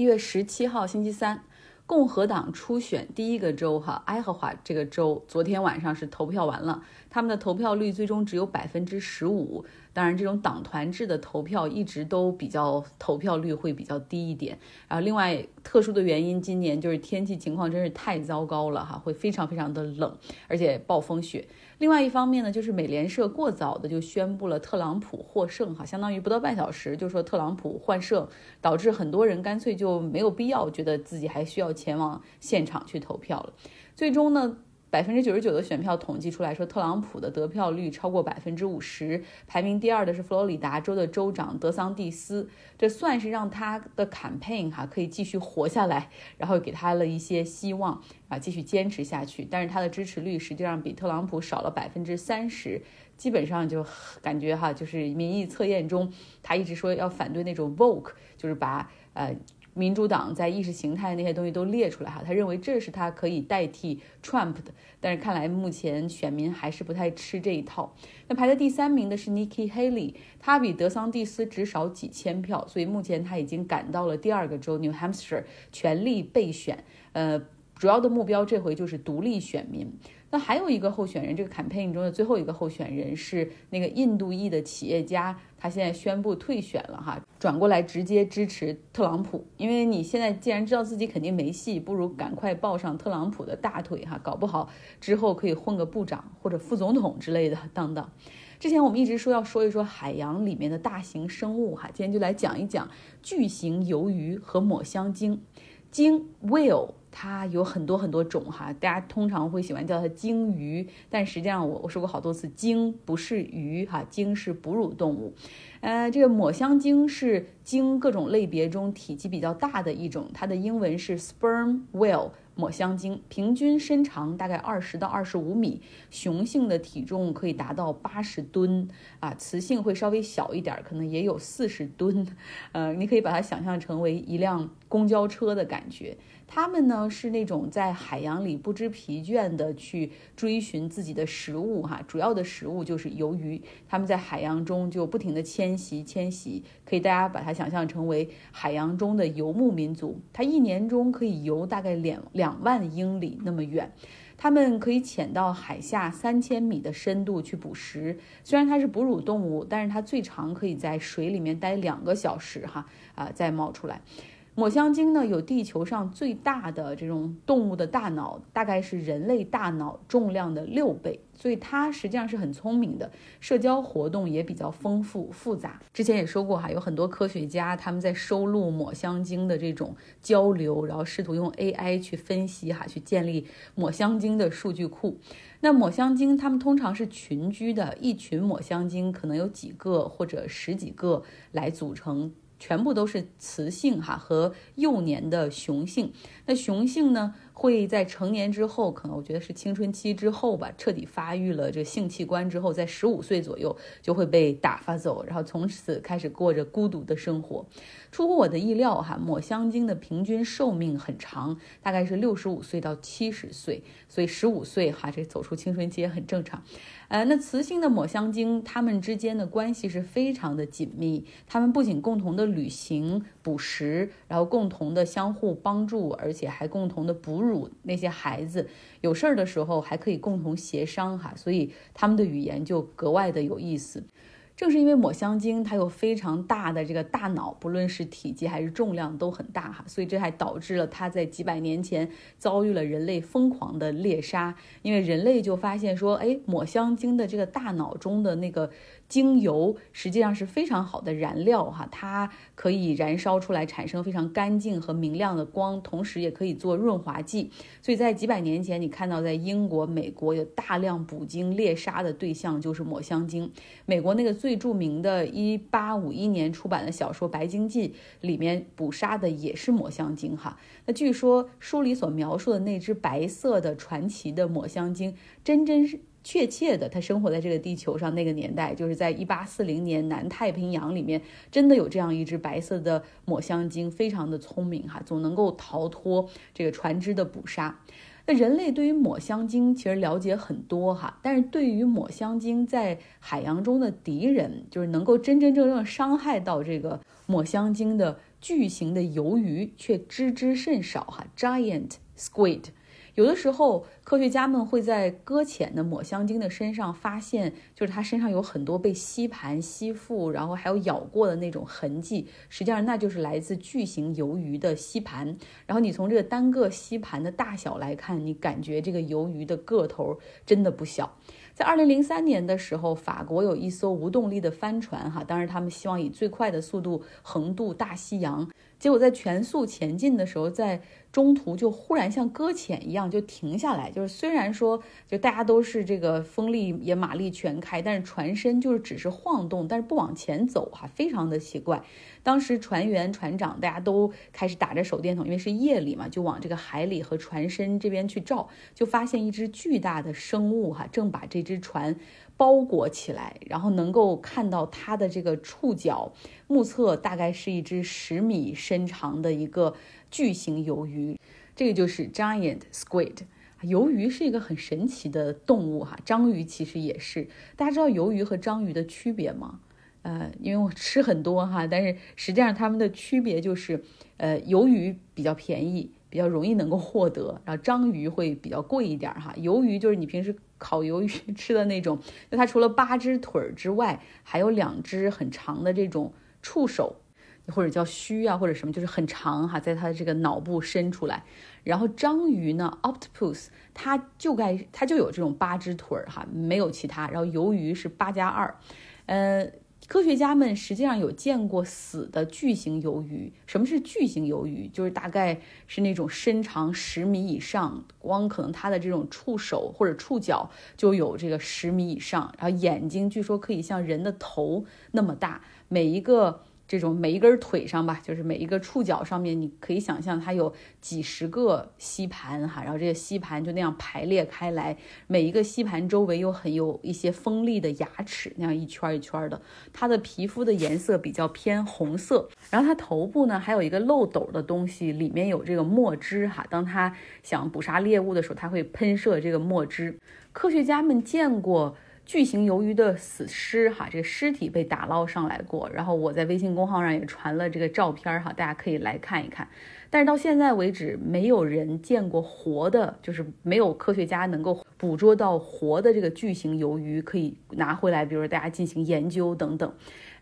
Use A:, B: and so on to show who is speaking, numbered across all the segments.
A: 一月十七号星期三，共和党初选第一个州哈，爱荷华这个州昨天晚上是投票完了，他们的投票率最终只有百分之十五。当然，这种党团制的投票一直都比较投票率会比较低一点。然后，另外特殊的原因，今年就是天气情况真是太糟糕了哈，会非常非常的冷，而且暴风雪。另外一方面呢，就是美联社过早的就宣布了特朗普获胜哈，相当于不到半小时就说特朗普换胜，导致很多人干脆就没有必要觉得自己还需要前往现场去投票了。最终呢？百分之九十九的选票统计出来说，特朗普的得票率超过百分之五十。排名第二的是佛罗里达州的州长德桑蒂斯，这算是让他的 campaign 哈可以继续活下来，然后给他了一些希望啊，继续坚持下去。但是他的支持率实际上比特朗普少了百分之三十，基本上就感觉哈，就是民意测验中他一直说要反对那种 vote，就是把呃。民主党在意识形态那些东西都列出来哈，他认为这是他可以代替 Trump 的，但是看来目前选民还是不太吃这一套。那排在第三名的是 Nikki Haley，他比德桑蒂斯只少几千票，所以目前他已经赶到了第二个州 New Hampshire，全力备选。呃，主要的目标这回就是独立选民。那还有一个候选人，这个 campaign 中的最后一个候选人是那个印度裔的企业家，他现在宣布退选了哈，转过来直接支持特朗普。因为你现在既然知道自己肯定没戏，不如赶快抱上特朗普的大腿哈，搞不好之后可以混个部长或者副总统之类的当当。之前我们一直说要说一说海洋里面的大型生物哈，今天就来讲一讲巨型鱿鱼和抹香鲸，鲸 whale。它有很多很多种哈，大家通常会喜欢叫它鲸鱼，但实际上我我说过好多次，鲸不是鱼哈，鲸是哺乳动物。呃，这个抹香鲸是鲸各种类别中体积比较大的一种，它的英文是 sperm whale。抹香鲸平均身长大概二十到二十五米，雄性的体重可以达到八十吨啊，雌性会稍微小一点，可能也有四十吨。呃，你可以把它想象成为一辆公交车的感觉。它们呢是那种在海洋里不知疲倦的去追寻自己的食物哈，主要的食物就是鱿鱼。它们在海洋中就不停地迁徙迁徙，可以大家把它想象成为海洋中的游牧民族。它一年中可以游大概两两万英里那么远，它们可以潜到海下三千米的深度去捕食。虽然它是哺乳动物，但是它最长可以在水里面待两个小时哈啊再冒出来。抹香鲸呢，有地球上最大的这种动物的大脑，大概是人类大脑重量的六倍，所以它实际上是很聪明的，社交活动也比较丰富复杂。之前也说过哈，有很多科学家他们在收录抹香鲸的这种交流，然后试图用 AI 去分析哈，去建立抹香鲸的数据库。那抹香鲸它们通常是群居的，一群抹香鲸可能有几个或者十几个来组成。全部都是雌性哈和幼年的雄性，那雄性呢？会在成年之后，可能我觉得是青春期之后吧，彻底发育了这性器官之后，在十五岁左右就会被打发走，然后从此开始过着孤独的生活。出乎我的意料哈，抹香鲸的平均寿命很长，大概是六十五岁到七十岁，所以十五岁哈这走出青春期也很正常。呃，那雌性的抹香鲸它们之间的关系是非常的紧密，它们不仅共同的旅行捕食，然后共同的相互帮助，而且且还共同的哺乳。那些孩子有事儿的时候还可以共同协商哈，所以他们的语言就格外的有意思。正是因为抹香鲸它有非常大的这个大脑，不论是体积还是重量都很大哈，所以这还导致了它在几百年前遭遇了人类疯狂的猎杀。因为人类就发现说，哎，抹香鲸的这个大脑中的那个。精油实际上是非常好的燃料哈，它可以燃烧出来，产生非常干净和明亮的光，同时也可以做润滑剂。所以在几百年前，你看到在英国、美国有大量捕鲸猎杀的对象就是抹香鲸。美国那个最最著名的一八五一年出版的小说《白鲸记》里面捕杀的也是抹香鲸哈。那据说书里所描述的那只白色的传奇的抹香鲸，真真是。确切的，它生活在这个地球上那个年代，就是在一八四零年南太平洋里面，真的有这样一只白色的抹香鲸，非常的聪明哈，总能够逃脱这个船只的捕杀。那人类对于抹香鲸其实了解很多哈，但是对于抹香鲸在海洋中的敌人，就是能够真真正正伤害到这个抹香鲸的巨型的鱿鱼却知之甚少哈，giant squid。有的时候，科学家们会在搁浅的抹香鲸的身上发现，就是它身上有很多被吸盘吸附，然后还有咬过的那种痕迹。实际上，那就是来自巨型鱿鱼的吸盘。然后你从这个单个吸盘的大小来看，你感觉这个鱿鱼的个头真的不小。在二零零三年的时候，法国有一艘无动力的帆船，哈，当然他们希望以最快的速度横渡大西洋。结果在全速前进的时候，在中途就忽然像搁浅一样就停下来。就是虽然说就大家都是这个风力也马力全开，但是船身就是只是晃动，但是不往前走哈，非常的奇怪。当时船员、船长大家都开始打着手电筒，因为是夜里嘛，就往这个海里和船身这边去照，就发现一只巨大的生物哈，正把这只船。包裹起来，然后能够看到它的这个触角，目测大概是一只十米身长的一个巨型鱿鱼，这个就是 giant squid。鱿鱼是一个很神奇的动物哈，章鱼其实也是。大家知道鱿鱼和章鱼的区别吗？呃，因为我吃很多哈，但是实际上它们的区别就是，呃，鱿鱼比较便宜，比较容易能够获得，然后章鱼会比较贵一点哈。鱿鱼就是你平时。烤鱿鱼吃的那种，就它除了八只腿儿之外，还有两只很长的这种触手，或者叫须啊，或者什么，就是很长哈，在它的这个脑部伸出来。然后章鱼呢，octopus，它就该它就有这种八只腿儿哈，没有其他。然后鱿鱼是八加二，呃。科学家们实际上有见过死的巨型鱿鱼。什么是巨型鱿鱼？就是大概是那种身长十米以上，光可能它的这种触手或者触角就有这个十米以上，然后眼睛据说可以像人的头那么大，每一个。这种每一根腿上吧，就是每一个触角上面，你可以想象它有几十个吸盘哈，然后这些吸盘就那样排列开来，每一个吸盘周围又很有一些锋利的牙齿，那样一圈一圈的。它的皮肤的颜色比较偏红色，然后它头部呢还有一个漏斗的东西，里面有这个墨汁哈，当它想捕杀猎物的时候，它会喷射这个墨汁。科学家们见过。巨型鱿鱼的死尸，哈，这个尸体被打捞上来过，然后我在微信公号上也传了这个照片，哈，大家可以来看一看。但是到现在为止，没有人见过活的，就是没有科学家能够捕捉到活的这个巨型鱿鱼，可以拿回来，比如说大家进行研究等等。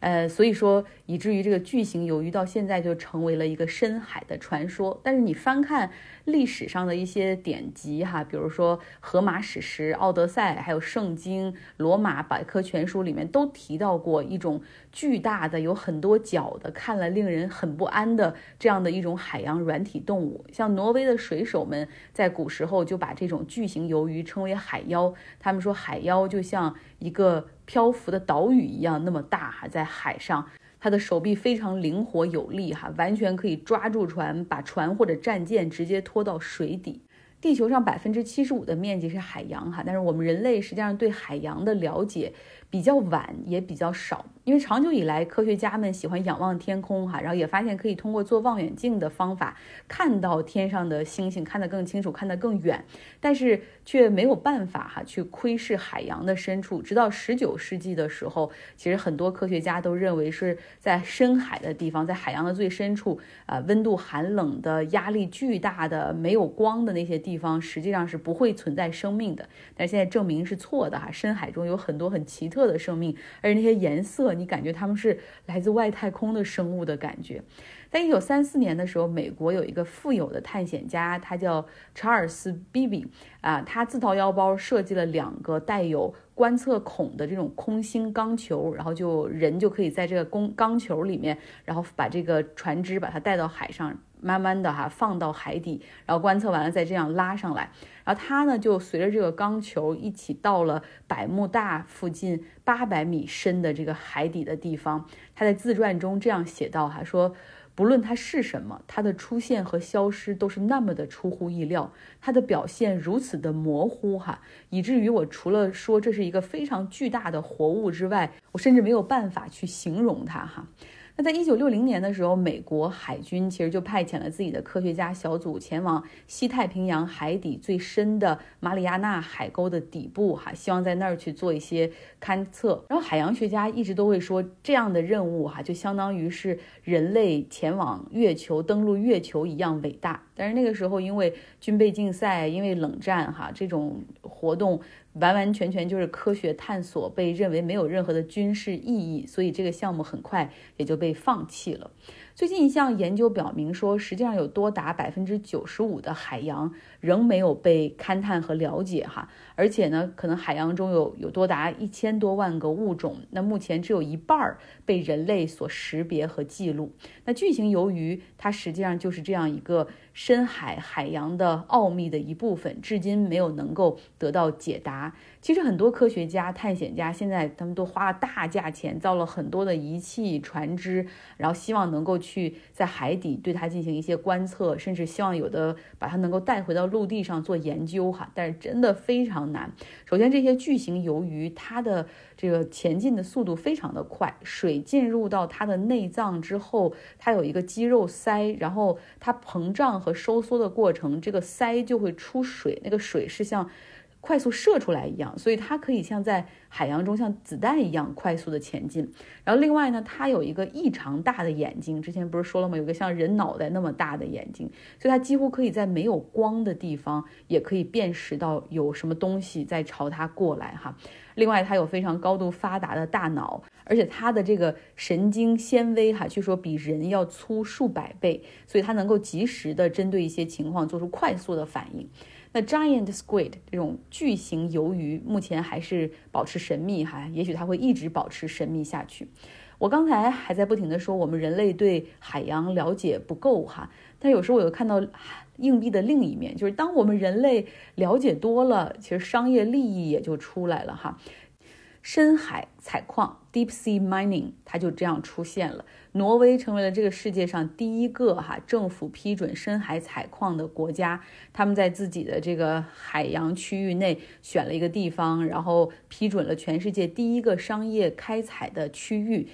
A: 呃，所以说以至于这个巨型鱿鱼到现在就成为了一个深海的传说。但是你翻看历史上的一些典籍哈，比如说荷马史诗、奥德赛，还有圣经、罗马百科全书里面都提到过一种巨大的、有很多脚的、看了令人很不安的这样的一种海洋软体动物。像挪威的水手们在古时候就把这种巨型鱿鱼称为海妖，他们说海妖就像一个。漂浮的岛屿一样那么大哈，在海上，他的手臂非常灵活有力哈，完全可以抓住船，把船或者战舰直接拖到水底。地球上百分之七十五的面积是海洋哈，但是我们人类实际上对海洋的了解。比较晚也比较少，因为长久以来科学家们喜欢仰望天空哈，然后也发现可以通过做望远镜的方法看到天上的星星，看得更清楚，看得更远，但是却没有办法哈去窥视海洋的深处。直到十九世纪的时候，其实很多科学家都认为是在深海的地方，在海洋的最深处啊，温度寒冷的、压力巨大的、没有光的那些地方，实际上是不会存在生命的。但现在证明是错的哈，深海中有很多很奇特。色的生命，而那些颜色，你感觉他们是来自外太空的生物的感觉。在一九三四年的时候，美国有一个富有的探险家，他叫查尔斯·比比啊，他自掏腰包设计了两个带有观测孔的这种空心钢球，然后就人就可以在这个工钢球里面，然后把这个船只把它带到海上。慢慢的哈放到海底，然后观测完了再这样拉上来，然后他呢就随着这个钢球一起到了百慕大附近八百米深的这个海底的地方。他在自传中这样写道哈说，不论它是什么，它的出现和消失都是那么的出乎意料，它的表现如此的模糊哈，以至于我除了说这是一个非常巨大的活物之外，我甚至没有办法去形容它哈。那在一九六零年的时候，美国海军其实就派遣了自己的科学家小组前往西太平洋海底最深的马里亚纳海沟的底部，哈，希望在那儿去做一些勘测。然后海洋学家一直都会说，这样的任务哈，就相当于是人类前往月球、登陆月球一样伟大。但是那个时候，因为军备竞赛，因为冷战，哈，这种活动。完完全全就是科学探索，被认为没有任何的军事意义，所以这个项目很快也就被放弃了。最近一项研究表明说，实际上有多达百分之九十五的海洋仍没有被勘探和了解哈，而且呢，可能海洋中有有多达一千多万个物种，那目前只有一半儿被人类所识别和记录。那巨型鱿鱼它实际上就是这样一个深海海洋的奥秘的一部分，至今没有能够得到解答。其实很多科学家、探险家现在他们都花了大价钱造了很多的仪器、船只，然后希望能够去在海底对它进行一些观测，甚至希望有的把它能够带回到陆地上做研究哈。但是真的非常难。首先，这些巨型鱿鱼它的这个前进的速度非常的快，水进入到它的内脏之后，它有一个肌肉鳃，然后它膨胀和收缩的过程，这个鳃就会出水，那个水是像。快速射出来一样，所以它可以像在海洋中像子弹一样快速的前进。然后另外呢，它有一个异常大的眼睛，之前不是说了吗？有个像人脑袋那么大的眼睛，所以它几乎可以在没有光的地方也可以辨识到有什么东西在朝它过来哈。另外，它有非常高度发达的大脑，而且它的这个神经纤维哈，据说比人要粗数百倍，所以它能够及时的针对一些情况做出快速的反应。那 giant squid 这种巨型鱿鱼目前还是保持神秘哈，也许它会一直保持神秘下去。我刚才还在不停的说我们人类对海洋了解不够哈，但有时候我又看到硬币的另一面，就是当我们人类了解多了，其实商业利益也就出来了哈。深海采矿 （deep sea mining） 它就这样出现了。挪威成为了这个世界上第一个哈政府批准深海采矿的国家。他们在自己的这个海洋区域内选了一个地方，然后批准了全世界第一个商业开采的区域。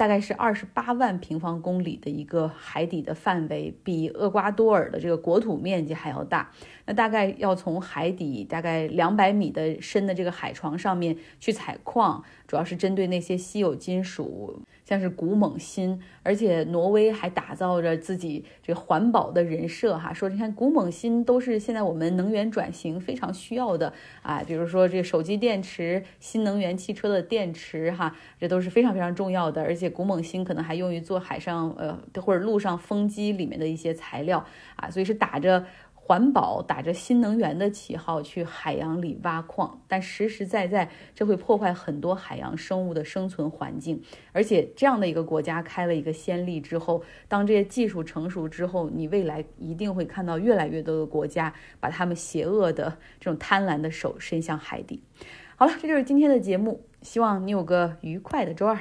A: 大概是二十八万平方公里的一个海底的范围，比厄瓜多尔的这个国土面积还要大。那大概要从海底大概两百米的深的这个海床上面去采矿，主要是针对那些稀有金属。像是古锰锌，而且挪威还打造着自己这个环保的人设哈，说你看古锰锌都是现在我们能源转型非常需要的啊，比如说这手机电池、新能源汽车的电池哈，这都是非常非常重要的，而且古锰锌可能还用于做海上呃或者路上风机里面的一些材料啊，所以是打着。环保打着新能源的旗号去海洋里挖矿，但实实在在这会破坏很多海洋生物的生存环境。而且这样的一个国家开了一个先例之后，当这些技术成熟之后，你未来一定会看到越来越多的国家把他们邪恶的这种贪婪的手伸向海底。好了，这就是今天的节目，希望你有个愉快的周二。